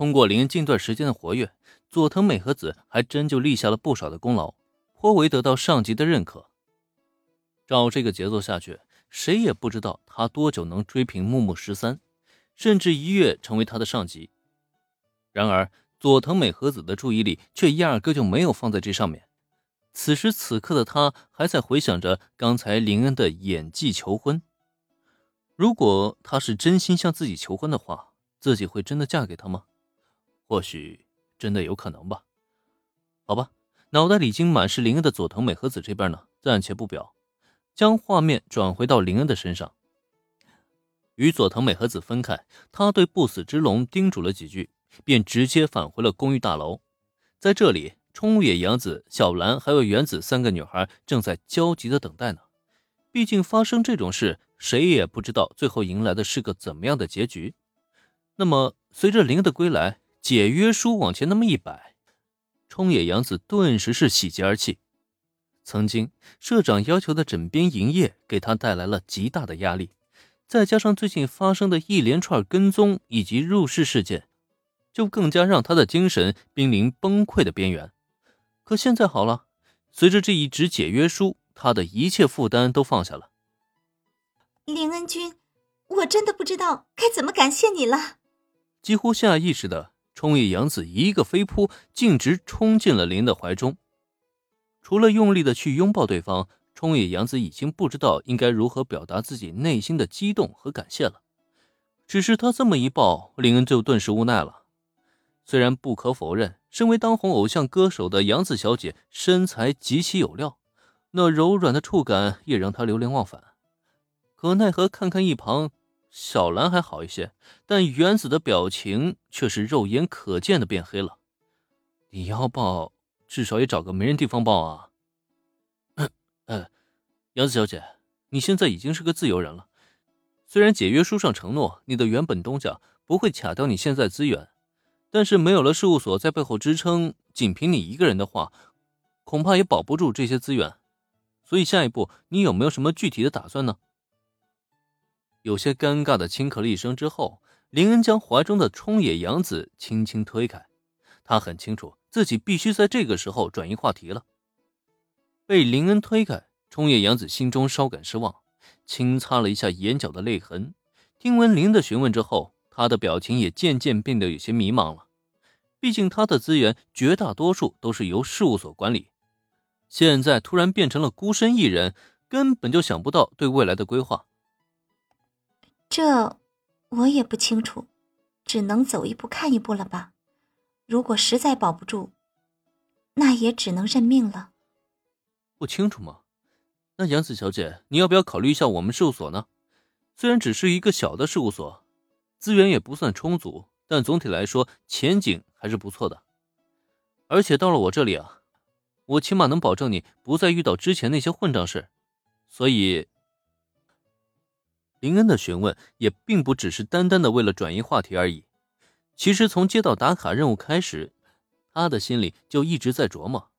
通过林恩近段时间的活跃，佐藤美和子还真就立下了不少的功劳，颇为得到上级的认可。照这个节奏下去，谁也不知道他多久能追平木木十三，甚至一跃成为他的上级。然而，佐藤美和子的注意力却压根就没有放在这上面。此时此刻的他还在回想着刚才林恩的演技求婚。如果他是真心向自己求婚的话，自己会真的嫁给他吗？或许真的有可能吧。好吧，脑袋里已经满是林恩的佐藤美和子这边呢，暂且不表，将画面转回到林恩的身上。与佐藤美和子分开，他对不死之龙叮嘱了几句，便直接返回了公寓大楼。在这里。冲野洋子、小兰还有原子三个女孩正在焦急的等待呢。毕竟发生这种事，谁也不知道最后迎来的是个怎么样的结局。那么，随着灵的归来，解约书往前那么一摆，冲野洋子顿时是喜极而泣。曾经社长要求的枕边营业给他带来了极大的压力，再加上最近发生的一连串跟踪以及入室事件，就更加让他的精神濒临崩溃的边缘。可现在好了，随着这一纸解约书，他的一切负担都放下了。林恩君，我真的不知道该怎么感谢你了。几乎下意识的，冲野洋子一个飞扑，径直冲进了林的怀中。除了用力的去拥抱对方，冲野洋子已经不知道应该如何表达自己内心的激动和感谢了。只是他这么一抱，林恩就顿时无奈了。虽然不可否认，身为当红偶像歌手的杨子小姐身材极其有料，那柔软的触感也让她流连忘返。可奈何看看一旁小兰还好一些，但原子的表情却是肉眼可见的变黑了。你要抱，至少也找个没人地方抱啊！嗯，杨子小姐，你现在已经是个自由人了。虽然解约书上承诺你的原本东家不会卡掉你现在资源。但是没有了事务所在背后支撑，仅凭你一个人的话，恐怕也保不住这些资源。所以下一步你有没有什么具体的打算呢？有些尴尬的轻咳了一声之后，林恩将怀中的冲野洋子轻轻推开。他很清楚自己必须在这个时候转移话题了。被林恩推开，冲野洋子心中稍感失望，轻擦了一下眼角的泪痕。听闻林的询问之后。他的表情也渐渐变得有些迷茫了，毕竟他的资源绝大多数都是由事务所管理，现在突然变成了孤身一人，根本就想不到对未来的规划。这我也不清楚，只能走一步看一步了吧。如果实在保不住，那也只能认命了。不清楚吗？那杨子小姐，你要不要考虑一下我们事务所呢？虽然只是一个小的事务所。资源也不算充足，但总体来说前景还是不错的。而且到了我这里啊，我起码能保证你不再遇到之前那些混账事。所以，林恩的询问也并不只是单单的为了转移话题而已。其实从接到打卡任务开始，他的心里就一直在琢磨：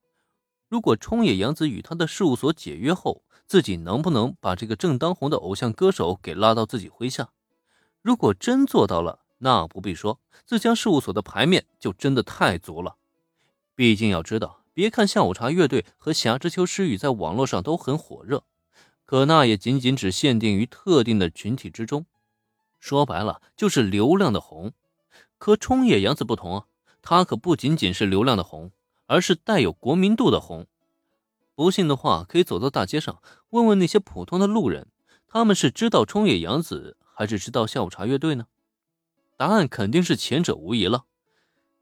如果冲野洋子与他的事务所解约后，自己能不能把这个正当红的偶像歌手给拉到自己麾下？如果真做到了，那不必说，自家事务所的牌面就真的太足了。毕竟要知道，别看下午茶乐队和霞之丘诗雨在网络上都很火热，可那也仅仅只限定于特定的群体之中。说白了，就是流量的红。可冲野洋子不同啊，他可不仅仅是流量的红，而是带有国民度的红。不信的话，可以走到大街上问问那些普通的路人，他们是知道冲野洋子。还是知道下午茶乐队呢？答案肯定是前者无疑了。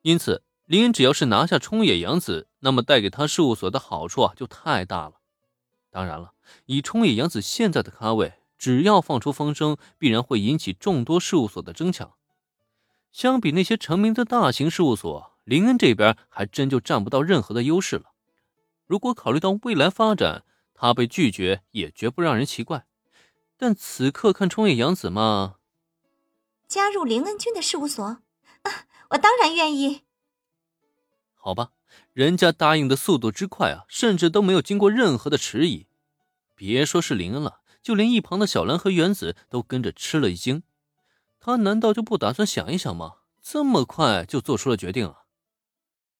因此，林恩只要是拿下冲野洋子，那么带给他事务所的好处啊就太大了。当然了，以冲野洋子现在的咖位，只要放出风声，必然会引起众多事务所的争抢。相比那些成名的大型事务所，林恩这边还真就占不到任何的优势了。如果考虑到未来发展，他被拒绝也绝不让人奇怪。但此刻看冲野洋子嘛，加入林恩君的事务所，啊，我当然愿意。好吧，人家答应的速度之快啊，甚至都没有经过任何的迟疑。别说是林恩了，就连一旁的小兰和原子都跟着吃了一惊。他难道就不打算想一想吗？这么快就做出了决定啊？